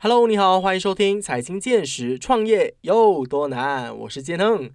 Hello，你好，欢迎收听财经见识，创业有多难？我是建亨。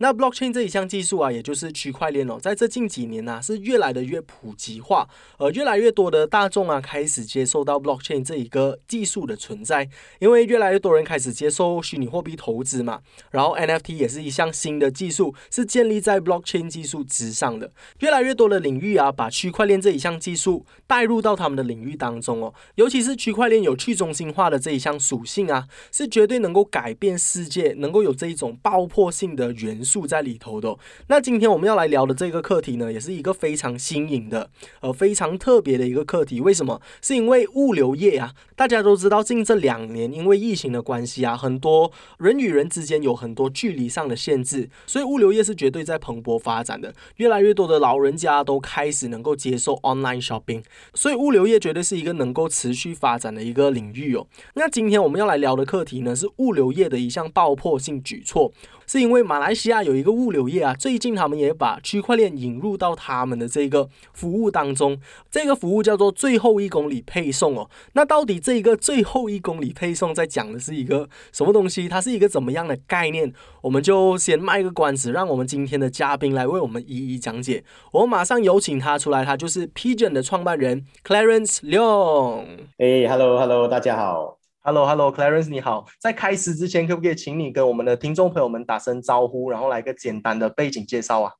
那 blockchain 这一项技术啊，也就是区块链哦，在这近几年呢，是越来的越普及化，呃，越来越多的大众啊，开始接受到 blockchain 这一个技术的存在，因为越来越多人开始接受虚拟货币投资嘛，然后 NFT 也是一项新的技术，是建立在 blockchain 技术之上的，越来越多的领域啊，把区块链这一项技术带入到他们的领域当中哦，尤其是区块链有去中心化的这一项属性啊，是绝对能够改变世界，能够有这一种爆破性的元素。素在里头的。那今天我们要来聊的这个课题呢，也是一个非常新颖的，呃，非常特别的一个课题。为什么？是因为物流业啊，大家都知道，近这两年因为疫情的关系啊，很多人与人之间有很多距离上的限制，所以物流业是绝对在蓬勃发展的。越来越多的老人家都开始能够接受 online shopping，所以物流业绝对是一个能够持续发展的一个领域哦。那今天我们要来聊的课题呢，是物流业的一项爆破性举措。是因为马来西亚有一个物流业啊，最近他们也把区块链引入到他们的这个服务当中。这个服务叫做最后一公里配送哦。那到底这个最后一公里配送在讲的是一个什么东西？它是一个怎么样的概念？我们就先卖个关子，让我们今天的嘉宾来为我们一一讲解。我马上有请他出来，他就是 Pigeon 的创办人 Clarence Leong。哎，Hello，Hello，大家好。Hello，Hello，Clarence，你好。在开始之前，可不可以请你跟我们的听众朋友们打声招呼，然后来个简单的背景介绍啊？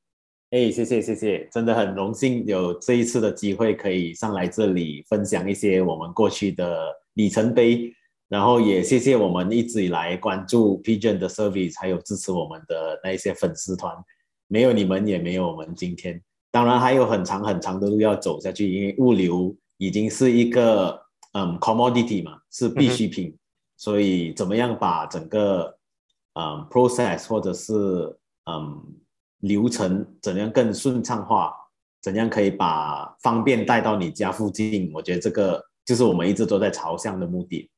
哎，谢谢，谢谢，真的很荣幸有这一次的机会可以上来这里分享一些我们过去的里程碑，然后也谢谢我们一直以来关注 Pigeon 的 service，还有支持我们的那一些粉丝团，没有你们也没有我们今天。当然还有很长很长的路要走下去，因为物流已经是一个。嗯，commodity 嘛是必需品，所以怎么样把整个嗯 process 或者是嗯流程怎样更顺畅化，怎样可以把方便带到你家附近？我觉得这个就是我们一直都在朝向的目的。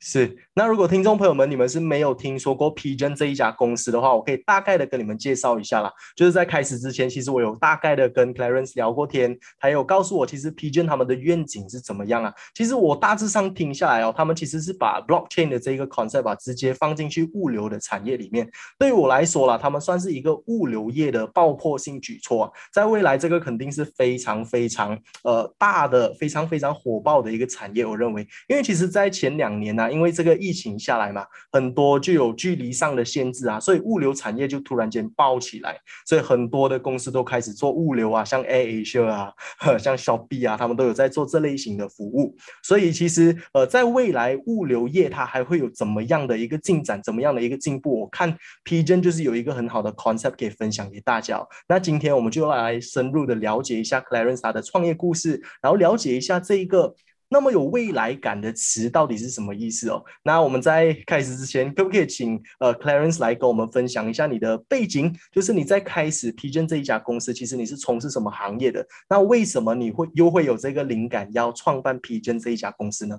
是，那如果听众朋友们你们是没有听说过 p g e n 这一家公司的话，我可以大概的跟你们介绍一下啦。就是在开始之前，其实我有大概的跟 Clarence 聊过天，他有告诉我，其实 p g e n 他们的愿景是怎么样啊？其实我大致上听下来哦，他们其实是把 Blockchain 的这个 concept 直接放进去物流的产业里面。对于我来说啦，他们算是一个物流业的爆破性举措，在未来这个肯定是非常非常呃大的、非常非常火爆的一个产业。我认为，因为其实在前两年呢。因为这个疫情下来嘛，很多就有距离上的限制啊，所以物流产业就突然间爆起来，所以很多的公司都开始做物流啊，像 AirAsia 啊，像 Shopee 啊，他们都有在做这类型的服务。所以其实呃，在未来物流业它还会有怎么样的一个进展，怎么样的一个进步？我看 Pigeon 就是有一个很好的 concept 可以分享给大家。那今天我们就要来深入的了解一下 Clarence 的创业故事，然后了解一下这一个。那么有未来感的词到底是什么意思哦？那我们在开始之前，可不可以请呃 Clarence 来跟我们分享一下你的背景？就是你在开始 Pigeon 这一家公司，其实你是从事什么行业的？那为什么你会又会有这个灵感要创办 Pigeon 这一家公司呢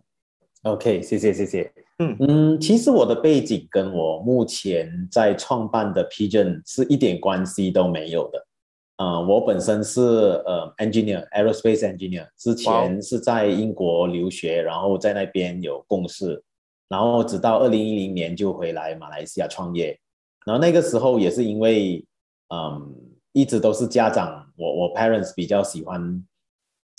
？OK，谢谢谢谢。嗯嗯，其实我的背景跟我目前在创办的 Pigeon 是一点关系都没有的。呃，我本身是呃 engineer，aerospace engineer，之前是在英国留学，然后在那边有共事，然后直到二零一零年就回来马来西亚创业，然后那个时候也是因为，嗯，一直都是家长，我我 parents 比较喜欢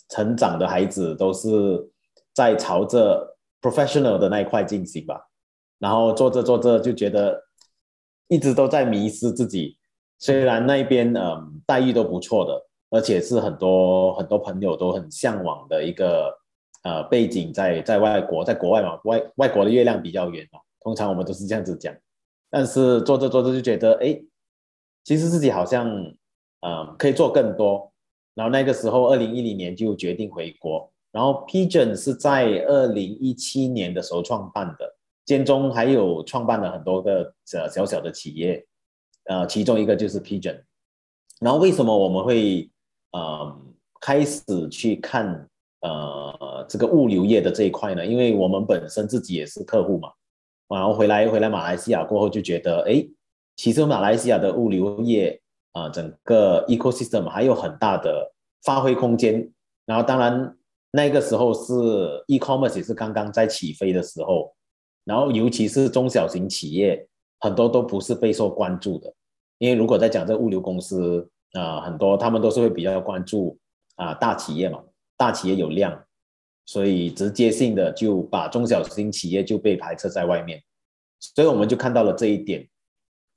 成长的孩子都是在朝着 professional 的那一块进行吧，然后做着做着就觉得一直都在迷失自己。虽然那边嗯待遇都不错的，而且是很多很多朋友都很向往的一个呃背景，在在外国，在国外嘛，外外国的月亮比较圆嘛，通常我们都是这样子讲。但是做着做着就觉得，哎，其实自己好像嗯可以做更多。然后那个时候，二零一零年就决定回国。然后 Pigeon 是在二零一七年的时候创办的，间中还有创办了很多个小小小的企业。呃，其中一个就是 Pigeon，然后为什么我们会呃开始去看呃这个物流业的这一块呢？因为我们本身自己也是客户嘛，然后回来回来马来西亚过后就觉得，哎，其实马来西亚的物流业啊，整个 ecosystem 还有很大的发挥空间。然后当然那个时候是 e-commerce 也是刚刚在起飞的时候，然后尤其是中小型企业，很多都不是备受关注的。因为如果在讲这物流公司啊，很多他们都是会比较关注啊大企业嘛，大企业有量，所以直接性的就把中小型企业就被排斥在外面。所以我们就看到了这一点。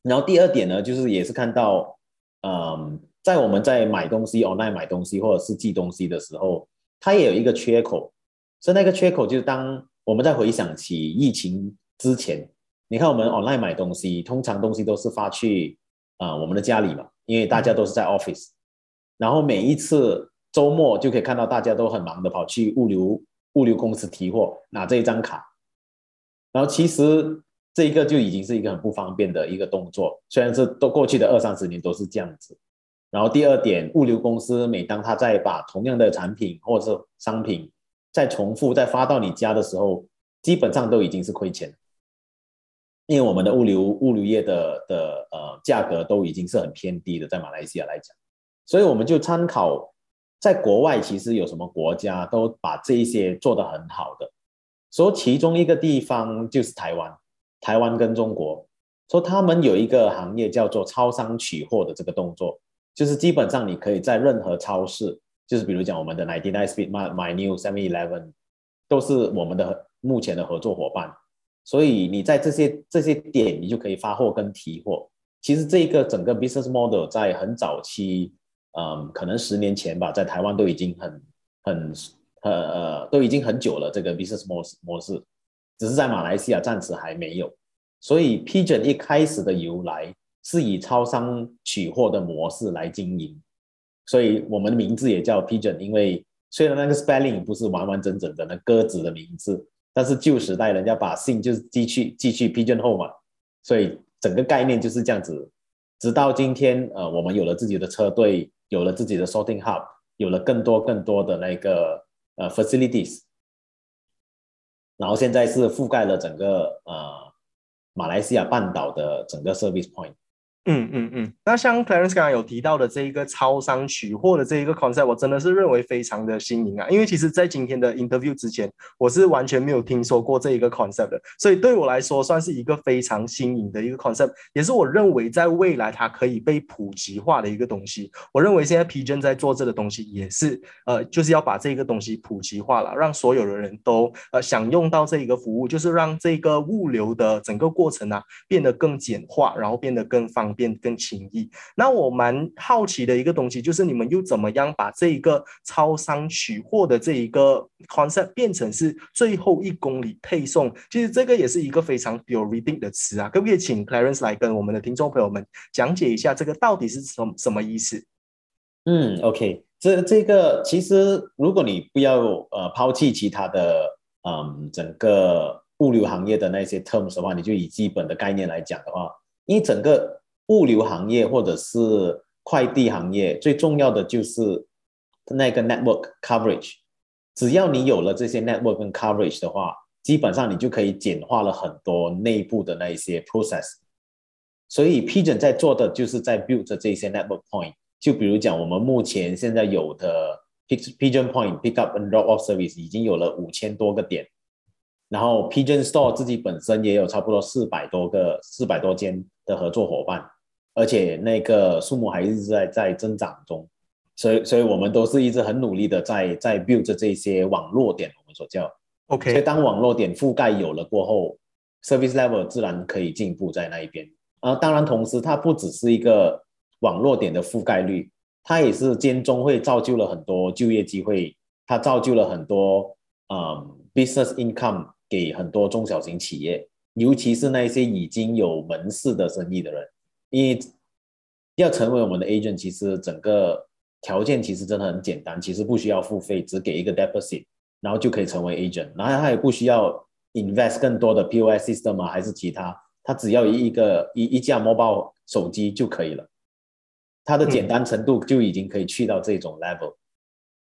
然后第二点呢，就是也是看到，嗯，在我们在买东西 online 买东西或者是寄东西的时候，它也有一个缺口。所以那个缺口就是当我们在回想起疫情之前，你看我们 online 买东西，通常东西都是发去啊我们的家里嘛，因为大家都是在 office，然后每一次周末就可以看到大家都很忙的跑去物流物流公司提货，拿这一张卡，然后其实这一个就已经是一个很不方便的一个动作，虽然是都过去的二三十年都是这样子。然后第二点，物流公司每当他在把同样的产品或者是商品再重复再发到你家的时候，基本上都已经是亏钱，因为我们的物流物流业的的呃价格都已经是很偏低的，在马来西亚来讲，所以我们就参考在国外其实有什么国家都把这一些做得很好的，说其中一个地方就是台湾，台湾跟中国，说他们有一个行业叫做超商取货的这个动作，就是基本上你可以在任何超市。就是比如讲，我们的 Ninety Nine Speed、My My New Seven Eleven 都是我们的目前的合作伙伴，所以你在这些这些点，你就可以发货跟提货。其实这个整个 business model 在很早期，嗯，可能十年前吧，在台湾都已经很很呃都已经很久了。这个 business 模式模式，只是在马来西亚暂时还没有。所以 Pigeon 一开始的由来是以超商取货的模式来经营。所以我们的名字也叫 Pigeon，因为虽然那个 spelling 不是完完整整的那鸽子的名字，但是旧时代人家把信就是寄去寄去 Pigeon 后嘛，所以整个概念就是这样子。直到今天，呃，我们有了自己的车队，有了自己的 sorting hub，有了更多更多的那个呃 facilities，然后现在是覆盖了整个呃马来西亚半岛的整个 service point。嗯嗯嗯，那像 Clarence 刚刚有提到的这一个超商取货的这一个 concept，我真的是认为非常的新颖啊！因为其实，在今天的 interview 之前，我是完全没有听说过这一个 concept 的，所以对我来说算是一个非常新颖的一个 concept，也是我认为在未来它可以被普及化的一个东西。我认为现在 P J 在做这个东西，也是呃，就是要把这个东西普及化了，让所有的人都呃享用到这一个服务，就是让这个物流的整个过程啊变得更简化，然后变得更方。变更轻易。那我蛮好奇的一个东西，就是你们又怎么样把这一个超商取货的这一个 concept 变成是最后一公里配送？其实这个也是一个非常有 reading 的词啊，可不可以请 Clarence 来跟我们的听众朋友们讲解一下这个到底是什什么意思？嗯，OK，这这个其实如果你不要呃抛弃其他的嗯整个物流行业的那些 terms 的话，你就以基本的概念来讲的话，因为整个物流行业或者是快递行业，最重要的就是那个 network coverage。只要你有了这些 network 跟 coverage 的话，基本上你就可以简化了很多内部的那一些 process。所以 Pigeon 在做的就是在 build 这些 network point。就比如讲，我们目前现在有的 Pigeon Point pick up and drop off service 已经有了五千多个点，然后 Pigeon Store 自己本身也有差不多四百多个、四百多间的合作伙伴。而且那个数目还一直在在增长中，所以所以我们都是一直很努力的在在 build 这些网络点，我们所叫 OK。所以当网络点覆盖有了过后，service level 自然可以进步在那一边。啊，当然同时它不只是一个网络点的覆盖率，它也是间中会造就了很多就业机会，它造就了很多嗯 business income 给很多中小型企业，尤其是那些已经有门市的生意的人。你要成为我们的 agent，其实整个条件其实真的很简单，其实不需要付费，只给一个 deposit，然后就可以成为 agent，然后他也不需要 invest 更多的 POS system 啊，还是其他，他只要一个一一架 mobile 手机就可以了，它的简单程度就已经可以去到这种 level。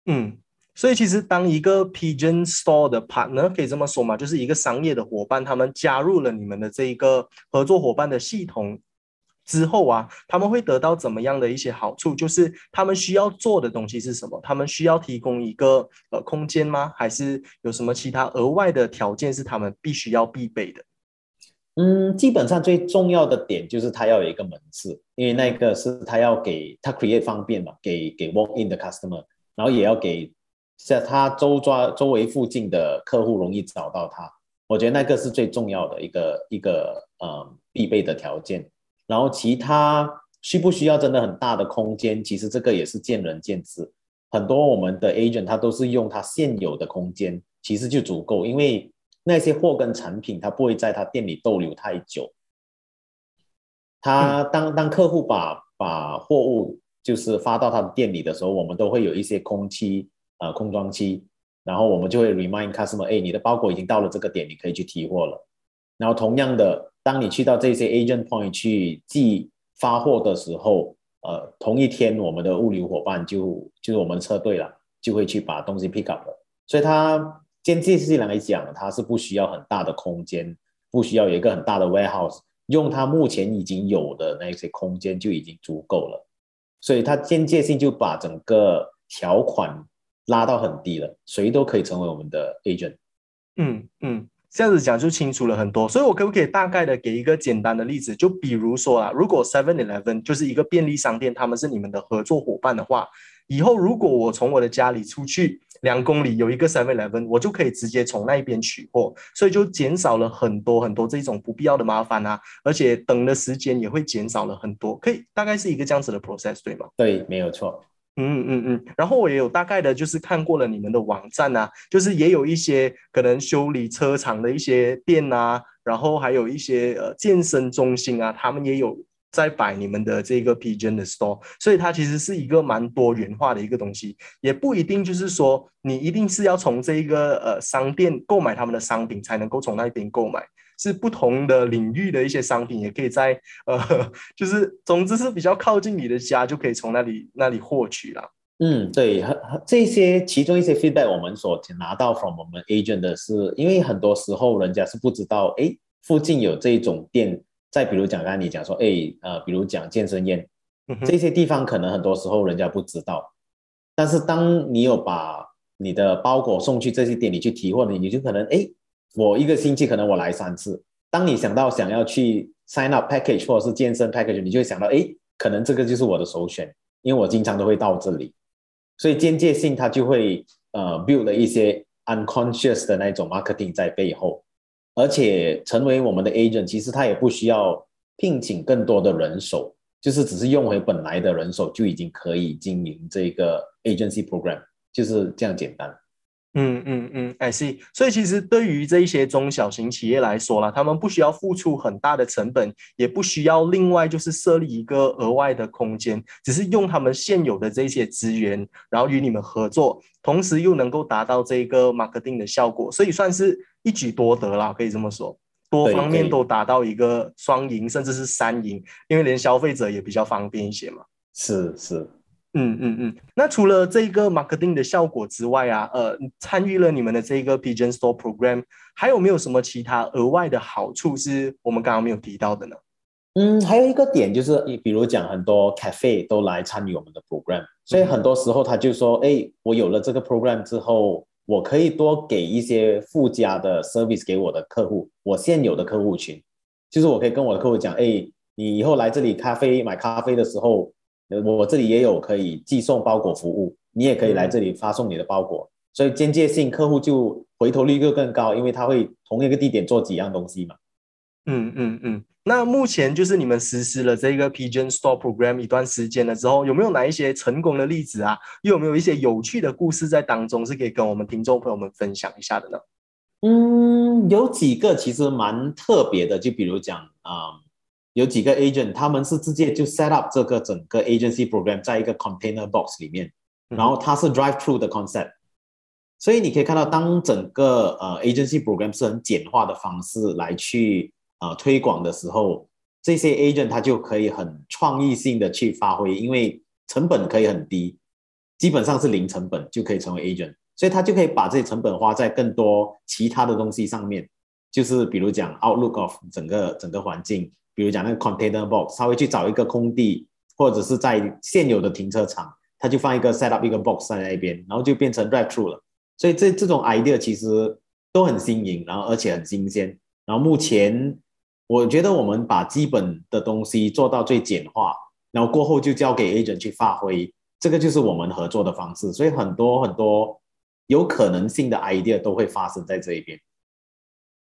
嗯，所以其实当一个 Pigeon Store 的 partner 可以这么说嘛，就是一个商业的伙伴，他们加入了你们的这一个合作伙伴的系统。之后啊，他们会得到怎么样的一些好处？就是他们需要做的东西是什么？他们需要提供一个呃空间吗？还是有什么其他额外的条件是他们必须要必备的？嗯，基本上最重要的点就是他要有一个门市，因为那个是他要给他 create 方便嘛，给给 walk in 的 customer，然后也要给在他周抓周围附近的客户容易找到他。我觉得那个是最重要的一个一个呃必备的条件。然后其他需不需要真的很大的空间？其实这个也是见仁见智。很多我们的 agent 他都是用他现有的空间，其实就足够，因为。那些货跟产品，他不会在他店里逗留太久。他当当客户把把货物就是发到他的店里的时候，我们都会有一些空期啊空装期，然后我们就会 remind customer，哎，你的包裹已经到了这个点，你可以去提货了。然后同样的，当你去到这些 agent point 去寄发货的时候，呃，同一天我们的物流伙伴就就是我们车队了，就会去把东西 pick up 了。所以他。间接性来讲，它是不需要很大的空间，不需要有一个很大的 warehouse，用它目前已经有的那些空间就已经足够了。所以它间接性就把整个条款拉到很低了，谁都可以成为我们的 agent。嗯嗯，这样子讲就清楚了很多。所以我可不可以大概的给一个简单的例子？就比如说啊，如果 Seven Eleven 就是一个便利商店，他们是你们的合作伙伴的话，以后如果我从我的家里出去。两公里有一个 Seven Eleven，我就可以直接从那一边取货，所以就减少了很多很多这种不必要的麻烦啊，而且等的时间也会减少了很多，可以大概是一个这样子的 process，对吗？对，没有错。嗯嗯嗯。然后我也有大概的就是看过了你们的网站啊，就是也有一些可能修理车厂的一些店啊，然后还有一些呃健身中心啊，他们也有。在摆你们的这个 Pigeon 的 store，所以它其实是一个蛮多元化的一个东西，也不一定就是说你一定是要从这一个呃商店购买他们的商品才能够从那边购买，是不同的领域的一些商品也可以在呃，就是总之是比较靠近你的家就可以从那里那里获取了。嗯，对，这些其中一些 feedback 我们所拿到 from 我们 agent 的是，因为很多时候人家是不知道，哎，附近有这种店。再比如讲，刚才你讲说，哎，呃，比如讲健身宴，这些地方可能很多时候人家不知道，但是当你有把你的包裹送去这些店里去提货呢，你就可能，哎，我一个星期可能我来三次。当你想到想要去 sign up package 或者是健身 package，你就会想到，哎，可能这个就是我的首选，因为我经常都会到这里，所以间接性它就会呃 build 了一些 unconscious 的那种 marketing 在背后。而且成为我们的 agent，其实他也不需要聘请更多的人手，就是只是用回本来的人手就已经可以经营这个 agency program，就是这样简单。嗯嗯嗯，I see。所以其实对于这一些中小型企业来说啦，他们不需要付出很大的成本，也不需要另外就是设立一个额外的空间，只是用他们现有的这些资源，然后与你们合作，同时又能够达到这个 marketing 的效果，所以算是一举多得啦，可以这么说，多方面都达到一个双赢，甚至是三赢，因为连消费者也比较方便一些嘛。是是。嗯嗯嗯，那除了这个 marketing 的效果之外啊，呃，参与了你们的这个 Pigeon Store Program，还有没有什么其他额外的好处是我们刚刚没有提到的呢？嗯，还有一个点就是，你比如讲很多 cafe 都来参与我们的 program，所以很多时候他就说，哎，我有了这个 program 之后，我可以多给一些附加的 service 给我的客户，我现有的客户群，就是我可以跟我的客户讲，哎，你以后来这里咖啡买咖啡的时候。我这里也有可以寄送包裹服务，你也可以来这里发送你的包裹，所以间接性客户就回头率就更高，因为他会同一个地点做几样东西嘛。嗯嗯嗯。那目前就是你们实施了这个 Pigeon Store Program 一段时间了之后，有没有哪一些成功的例子啊？又有没有一些有趣的故事在当中是可以跟我们听众朋友们分享一下的呢？嗯，有几个其实蛮特别的，就比如讲啊。有几个 agent，他们是直接就 set up 这个整个 agency program 在一个 container box 里面，然后它是 drive through 的 concept，所以你可以看到，当整个呃 agency program 是很简化的方式来去呃推广的时候，这些 agent 他就可以很创意性的去发挥，因为成本可以很低，基本上是零成本就可以成为 agent，所以他就可以把这些成本花在更多其他的东西上面，就是比如讲 outlook of 整个整个环境。比如讲那个 container box，他会去找一个空地，或者是在现有的停车场，他就放一个 set up 一个 box 在那边，然后就变成 drive through 了。所以这这种 idea 其实都很新颖，然后而且很新鲜。然后目前我觉得我们把基本的东西做到最简化，然后过后就交给 agent 去发挥，这个就是我们合作的方式。所以很多很多有可能性的 idea 都会发生在这一边。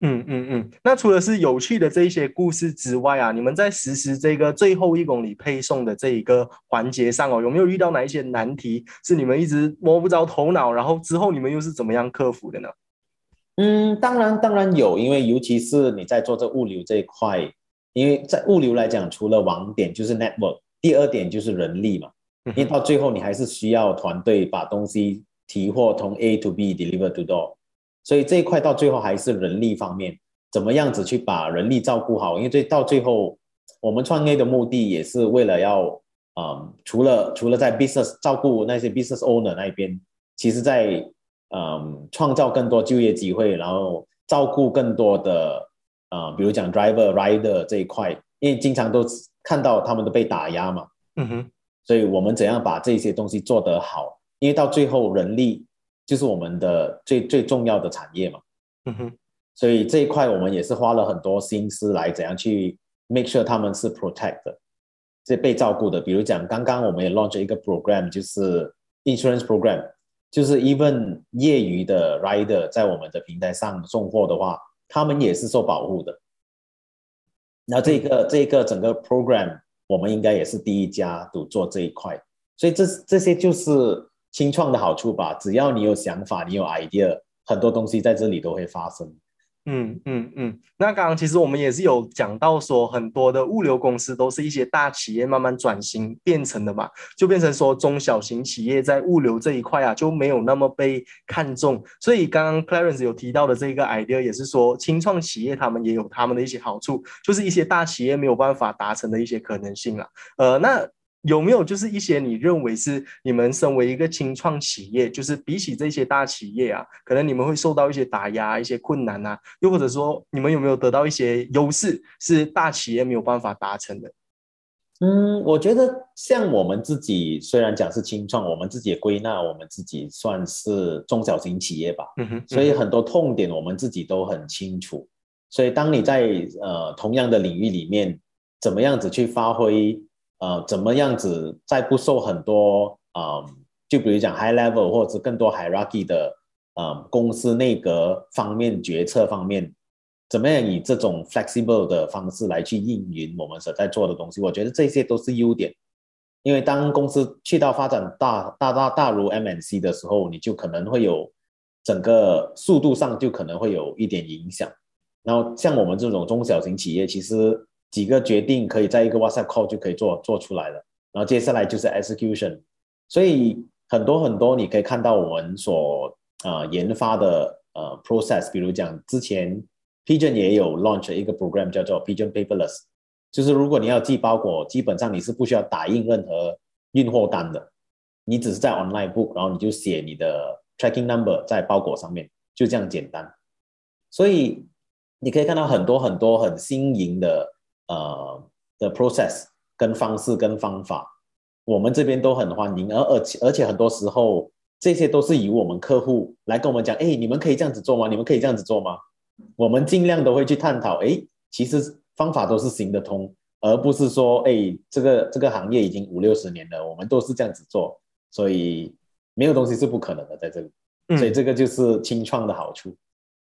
嗯嗯嗯，那除了是有趣的这一些故事之外啊，你们在实施这个最后一公里配送的这一个环节上哦，有没有遇到哪一些难题是你们一直摸不着头脑，然后之后你们又是怎么样克服的呢？嗯，当然当然有，因为尤其是你在做这物流这一块，因为在物流来讲，除了网点就是 network，第二点就是人力嘛，因为到最后你还是需要团队把东西提货从 A to B deliver to door。所以这一块到最后还是人力方面，怎么样子去把人力照顾好？因为最到最后，我们创业的目的也是为了要，嗯，除了除了在 business 照顾那些 business owner 那边，其实在嗯创造更多就业机会，然后照顾更多的，呃，比如讲 driver rider 这一块，因为经常都看到他们都被打压嘛，嗯哼，所以我们怎样把这些东西做得好？因为到最后人力。就是我们的最最重要的产业嘛，嗯哼，所以这一块我们也是花了很多心思来怎样去 make sure 他们是 protect 的，是被照顾的。比如讲，刚刚我们也 launch 一个 program，就是 insurance program，就是 even 业余的 rider 在我们的平台上送货的话，他们也是受保护的。那这个这个整个 program，我们应该也是第一家都做这一块，所以这这些就是。新创的好处吧，只要你有想法，你有 idea，很多东西在这里都会发生。嗯嗯嗯。那刚刚其实我们也是有讲到说，很多的物流公司都是一些大企业慢慢转型变成的嘛，就变成说中小型企业在物流这一块啊就没有那么被看重。所以刚刚 Clarence 有提到的这个 idea 也是说，清创企业他们也有他们的一些好处，就是一些大企业没有办法达成的一些可能性啊。呃，那。有没有就是一些你认为是你们身为一个轻创企业，就是比起这些大企业啊，可能你们会受到一些打压、一些困难啊，又或者说你们有没有得到一些优势是大企业没有办法达成的？嗯，我觉得像我们自己虽然讲是轻创，我们自己也归纳我们自己算是中小型企业吧。嗯哼，所以很多痛点我们自己都很清楚。所以当你在呃同样的领域里面，怎么样子去发挥？呃，怎么样子在不受很多啊，就比如讲 high level 或者是更多 hierarchy 的呃公司内阁方面决策方面，怎么样以这种 flexible 的方式来去运营我们所在做的东西？我觉得这些都是优点。因为当公司去到发展大大大大如 MNC 的时候，你就可能会有整个速度上就可能会有一点影响。然后像我们这种中小型企业，其实。几个决定可以在一个 WhatsApp call 就可以做做出来了，然后接下来就是 execution，所以很多很多你可以看到我们所呃研发的呃 process，比如讲之前 Pigeon 也有 launch 一个 program 叫做 Pigeon Paperless，就是如果你要寄包裹，基本上你是不需要打印任何运货单的，你只是在 online book，然后你就写你的 tracking number 在包裹上面，就这样简单，所以你可以看到很多很多很新颖的。呃的 process 跟方式跟方法，我们这边都很欢迎，而而且而且很多时候这些都是以我们客户来跟我们讲，哎，你们可以这样子做吗？你们可以这样子做吗？我们尽量都会去探讨，哎，其实方法都是行得通，而不是说，哎，这个这个行业已经五六十年了，我们都是这样子做，所以没有东西是不可能的在这里，所以这个就是清创的好处。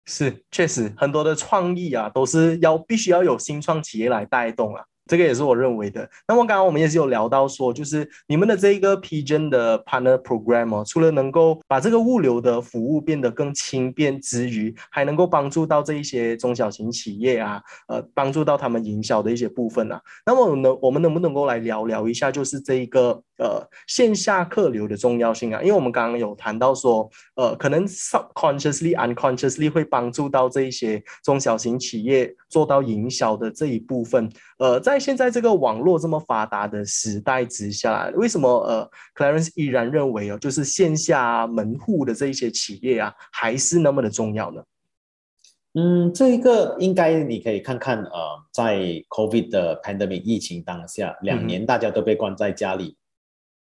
是，确实很多的创意啊，都是要必须要有新创企业来带动啊。这个也是我认为的。那么刚刚我们也是有聊到说，就是你们的这一个 Pigeon 的 Partner Program 哦，除了能够把这个物流的服务变得更轻便之余，还能够帮助到这一些中小型企业啊，呃，帮助到他们营销的一些部分啊。那么能我们能不能够来聊聊一下，就是这一个呃线下客流的重要性啊？因为我们刚刚有谈到说，呃，可能 subconsciously unconsciously 会帮助到这一些中小型企业做到营销的这一部分，呃，在在现在这个网络这么发达的时代之下，为什么呃，Clarence 依然认为哦，就是线下门户的这一些企业啊，还是那么的重要呢？嗯，这一个应该你可以看看，呃，在 COVID 的 pandemic 疫情当下，两年大家都被关在家里，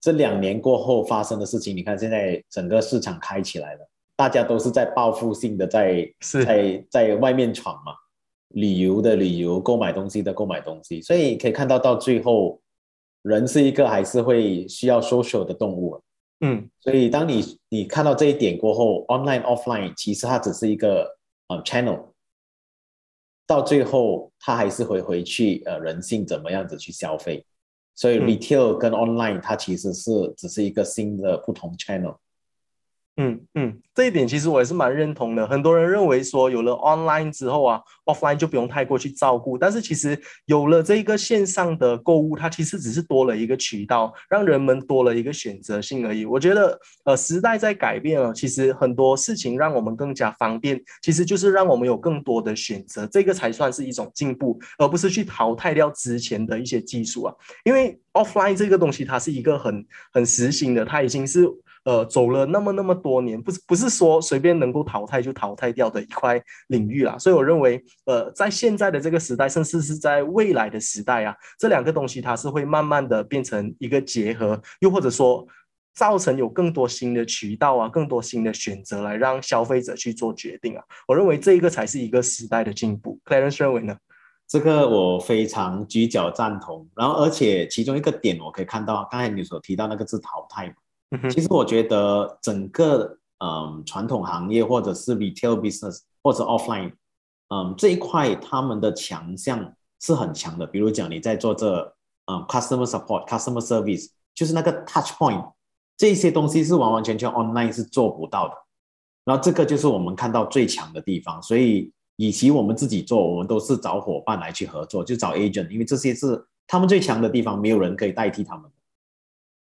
这两年过后发生的事情，你看现在整个市场开起来了，大家都是在报复性的在在在外面闯嘛，旅游的旅游，购买东西的购买东西，所以可以看到到最后，人是一个还是会需要 social 的动物，嗯，所以当你你看到这一点过后，online offline 其实它只是一个。呃，channel 到最后，它还是会回去呃，人性怎么样子去消费？所以 retail 跟 online 它其实是只是一个新的不同 channel。嗯嗯，这一点其实我也是蛮认同的。很多人认为说，有了 online 之后啊，offline 就不用太过去照顾。但是其实有了这个线上的购物，它其实只是多了一个渠道，让人们多了一个选择性而已。我觉得，呃，时代在改变了，其实很多事情让我们更加方便，其实就是让我们有更多的选择，这个才算是一种进步，而不是去淘汰掉之前的一些技术啊。因为 offline 这个东西，它是一个很很实行的，它已经是。呃，走了那么那么多年，不是不是说随便能够淘汰就淘汰掉的一块领域啦。所以我认为，呃，在现在的这个时代，甚至是在未来的时代啊，这两个东西它是会慢慢的变成一个结合，又或者说造成有更多新的渠道啊，更多新的选择来让消费者去做决定啊。我认为这一个才是一个时代的进步。Clarence 认为呢？这个我非常举脚赞同。然后，而且其中一个点我可以看到，刚才你所提到那个字淘汰嘛。其实我觉得整个嗯传统行业或者是 retail business 或者 offline，嗯这一块他们的强项是很强的。比如讲你在做这嗯 customer support、customer service，就是那个 touch point，这些东西是完完全全 online 是做不到的。然后这个就是我们看到最强的地方。所以以及我们自己做，我们都是找伙伴来去合作，就找 agent，因为这些是他们最强的地方，没有人可以代替他们。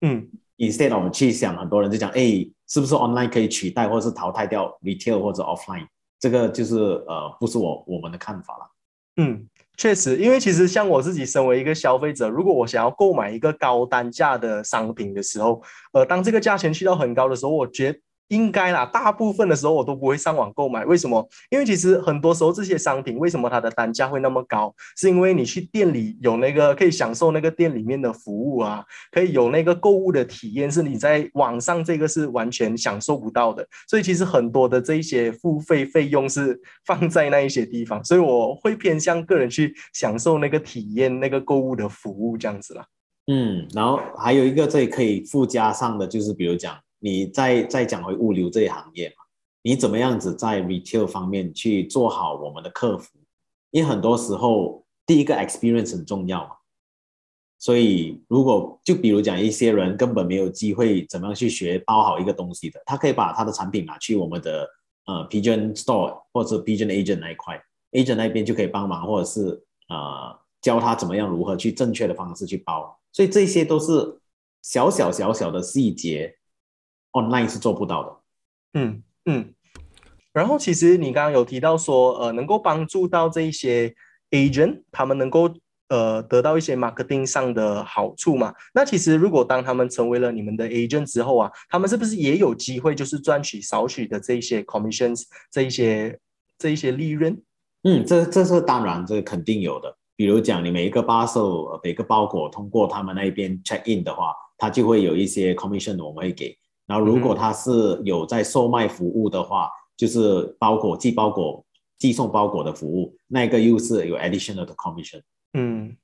嗯。Instead，我们去想，很多人就讲，哎，是不是 online 可以取代或者是淘汰掉 retail 或者 offline？这个就是呃，不是我我们的看法了。嗯，确实，因为其实像我自己身为一个消费者，如果我想要购买一个高单价的商品的时候，呃，当这个价钱去到很高的时候，我觉应该啦，大部分的时候我都不会上网购买。为什么？因为其实很多时候这些商品为什么它的单价会那么高？是因为你去店里有那个可以享受那个店里面的服务啊，可以有那个购物的体验，是你在网上这个是完全享受不到的。所以其实很多的这一些付费费用是放在那一些地方，所以我会偏向个人去享受那个体验、那个购物的服务这样子啦。嗯，然后还有一个这里可以附加上的就是，比如讲。你再再讲回物流这一行业嘛，你怎么样子在 retail 方面去做好我们的客服？因为很多时候第一个 experience 很重要嘛，所以如果就比如讲一些人根本没有机会怎么样去学包好一个东西的，他可以把他的产品拿去我们的呃 pigeon store 或者 pigeon agent 那一块，agent 那边就可以帮忙，或者是呃教他怎么样如何去正确的方式去包，所以这些都是小小小小的细节。Online 是做不到的，嗯嗯，然后其实你刚刚有提到说，呃，能够帮助到这一些 agent，他们能够呃得到一些 marketing 上的好处嘛？那其实如果当他们成为了你们的 agent 之后啊，他们是不是也有机会就是赚取少许的这一些 commissions，这一些这一些利润？嗯，这这是当然，这肯定有的。比如讲，你每一个包售每个包裹通过他们那边 check in 的话，他就会有一些 commission，我们会给。然后，如果他是有在售卖服务的话，就是包裹寄包裹、寄送包裹的服务，那个又是有 additional 的 commission。嗯，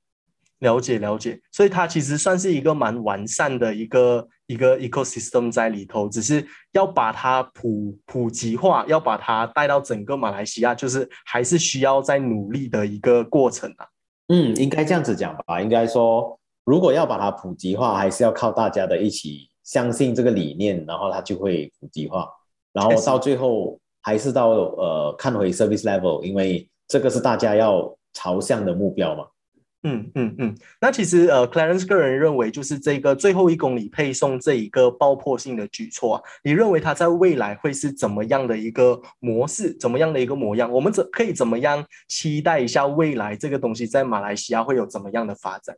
了解了解。所以它其实算是一个蛮完善的一个一个 ecosystem 在里头，只是要把它普普及化，要把它带到整个马来西亚，就是还是需要在努力的一个过程啊。嗯，应该这样子讲吧。应该说，如果要把它普及化，还是要靠大家的一起。相信这个理念，然后它就会普及化，然后到最后还是到呃看回 service level，因为这个是大家要朝向的目标嘛。嗯嗯嗯。那其实呃，Clarence 个人认为，就是这个最后一公里配送这一个爆破性的举措啊，你认为它在未来会是怎么样的一个模式，怎么样的一个模样？我们怎可以怎么样期待一下未来这个东西在马来西亚会有怎么样的发展？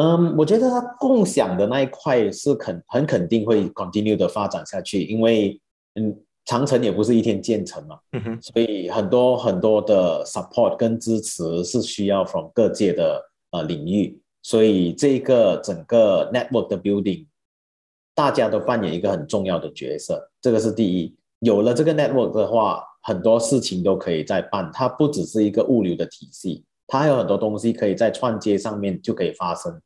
嗯，我觉得它共享的那一块是肯很肯定会 continue 的发展下去，因为嗯，长城也不是一天建成嘛，嗯哼，所以很多很多的 support 跟支持是需要 from 各界的呃领域，所以这个整个 network 的 building，大家都扮演一个很重要的角色，这个是第一。有了这个 network 的话，很多事情都可以在办，它不只是一个物流的体系，它还有很多东西可以在串接上面就可以发生。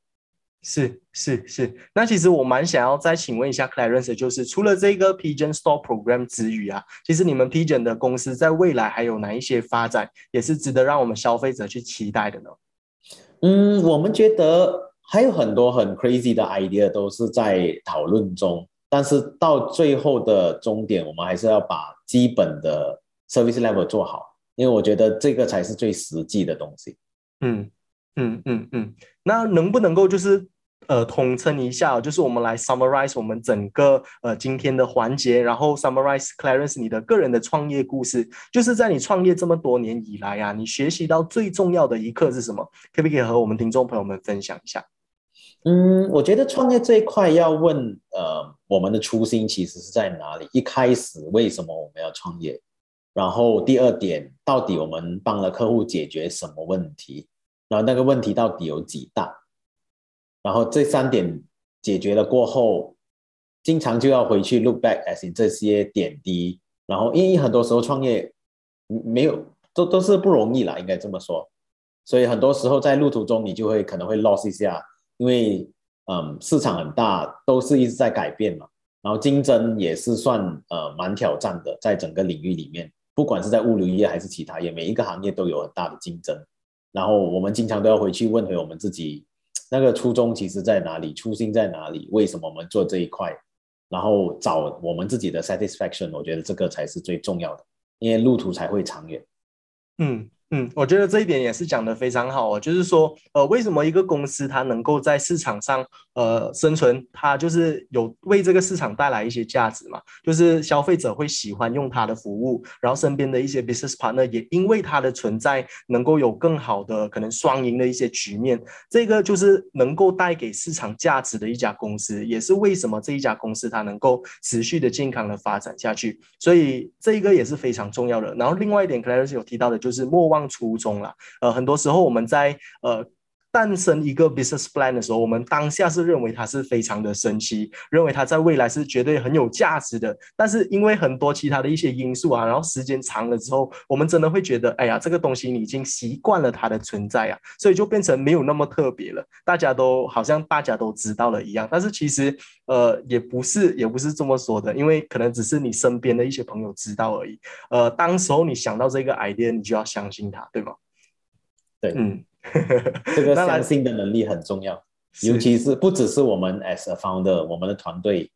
是是是，那其实我蛮想要再请问一下 Clarence，就是除了这个 Pigeon Store Program 之余啊，其实你们 Pigeon 的公司在未来还有哪一些发展，也是值得让我们消费者去期待的呢？嗯，我们觉得还有很多很 crazy 的 idea 都是在讨论中，但是到最后的终点，我们还是要把基本的 service level 做好，因为我觉得这个才是最实际的东西。嗯嗯嗯嗯，那能不能够就是？呃，统称一下，就是我们来 summarize 我们整个呃今天的环节，然后 summarize Clarence 你的个人的创业故事，就是在你创业这么多年以来啊，你学习到最重要的一课是什么？可不可以和我们听众朋友们分享一下？嗯，我觉得创业这一块要问，呃，我们的初心其实是在哪里？一开始为什么我们要创业？然后第二点，到底我们帮了客户解决什么问题？然后那个问题到底有几大？然后这三点解决了过后，经常就要回去 look back as in 这些点滴。然后因为很多时候创业没有都都是不容易啦，应该这么说。所以很多时候在路途中你就会可能会 loss 一下，因为嗯市场很大，都是一直在改变嘛。然后竞争也是算呃蛮挑战的，在整个领域里面，不管是在物流业还是其他业，每一个行业都有很大的竞争。然后我们经常都要回去问回我们自己。那个初衷其实在哪里？初心在哪里？为什么我们做这一块？然后找我们自己的 satisfaction，我觉得这个才是最重要的，因为路途才会长远。嗯。嗯，我觉得这一点也是讲的非常好哦，就是说，呃，为什么一个公司它能够在市场上呃生存，它就是有为这个市场带来一些价值嘛，就是消费者会喜欢用它的服务，然后身边的一些 business partner 也因为它的存在，能够有更好的可能双赢的一些局面，这个就是能够带给市场价值的一家公司，也是为什么这一家公司它能够持续的健康的发展下去，所以这一个也是非常重要的。然后另外一点 c l a r e 有提到的就是莫忘。初衷了，呃，很多时候我们在呃。诞生一个 business plan 的时候，我们当下是认为它是非常的神奇，认为它在未来是绝对很有价值的。但是因为很多其他的一些因素啊，然后时间长了之后，我们真的会觉得，哎呀，这个东西你已经习惯了它的存在啊，所以就变成没有那么特别了。大家都好像大家都知道了一样，但是其实呃也不是也不是这么说的，因为可能只是你身边的一些朋友知道而已。呃，当时候你想到这个 idea，你就要相信它，对吗？对，嗯。这个相信的能力很重要，尤其是不只是我们 as a founder，我们的团队，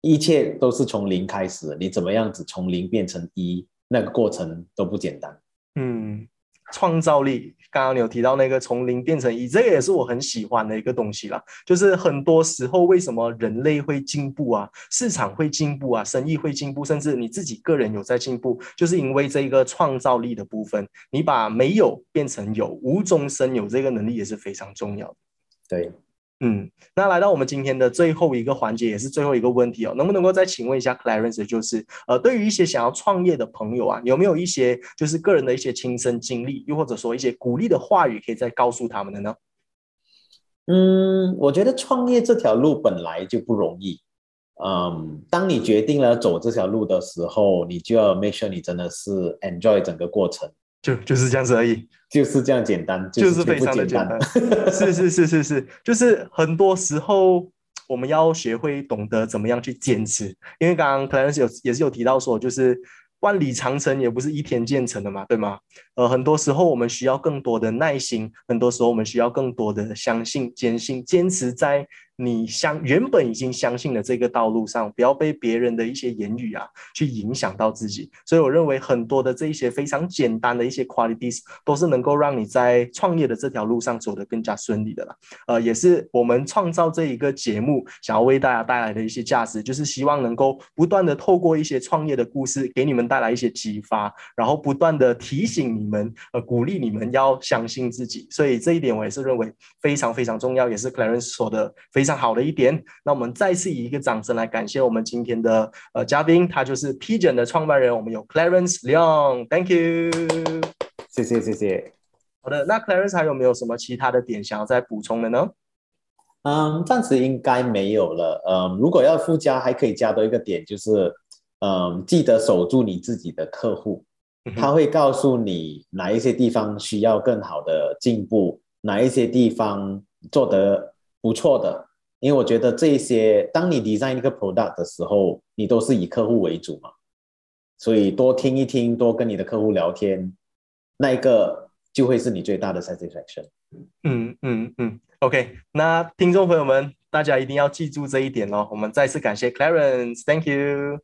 一切都是从零开始，你怎么样子从零变成一，那个过程都不简单。嗯。创造力，刚刚你有提到那个从零变成一，这个也是我很喜欢的一个东西啦。就是很多时候，为什么人类会进步啊，市场会进步啊，生意会进步，甚至你自己个人有在进步，就是因为这一个创造力的部分，你把没有变成有，无中生有，这个能力也是非常重要的。对。嗯，那来到我们今天的最后一个环节，也是最后一个问题哦，能不能够再请问一下 Clarence，就是呃，对于一些想要创业的朋友啊，有没有一些就是个人的一些亲身经历，又或者说一些鼓励的话语，可以再告诉他们的呢？嗯，我觉得创业这条路本来就不容易，嗯，当你决定了走这条路的时候，你就要 make sure 你真的是 enjoy 整个过程。就就是这样子而已，就是这样简单，就是非常的简单。是是是是是，就是很多时候我们要学会懂得怎么样去坚持，因为刚刚可能是有也是有提到说，就是万里长城也不是一天建成的嘛，对吗？呃，很多时候我们需要更多的耐心，很多时候我们需要更多的相信、坚信、坚持在。你相原本已经相信的这个道路上，不要被别人的一些言语啊去影响到自己。所以我认为很多的这一些非常简单的一些 qualities 都是能够让你在创业的这条路上走得更加顺利的了。呃，也是我们创造这一个节目想要为大家带来的一些价值，就是希望能够不断的透过一些创业的故事给你们带来一些激发，然后不断的提醒你们，呃，鼓励你们要相信自己。所以这一点我也是认为非常非常重要，也是 Clarence 说的非。非常好的一点。那我们再次以一个掌声来感谢我们今天的呃嘉宾，他就是 Pigeon 的创办人，我们有 Clarence Leong，Thank you，谢谢谢谢。好的，那 Clarence 还有没有什么其他的点想要再补充的呢？嗯，暂时应该没有了。嗯，如果要附加，还可以加多一个点，就是嗯，记得守住你自己的客户，他会告诉你哪一些地方需要更好的进步，哪一些地方做得不错的。因为我觉得这些，当你 design 一个 product 的时候，你都是以客户为主嘛，所以多听一听，多跟你的客户聊天，那一个就会是你最大的 satisfaction。嗯嗯嗯。OK，那听众朋友们，大家一定要记住这一点哦。我们再次感谢 Clarence，Thank you。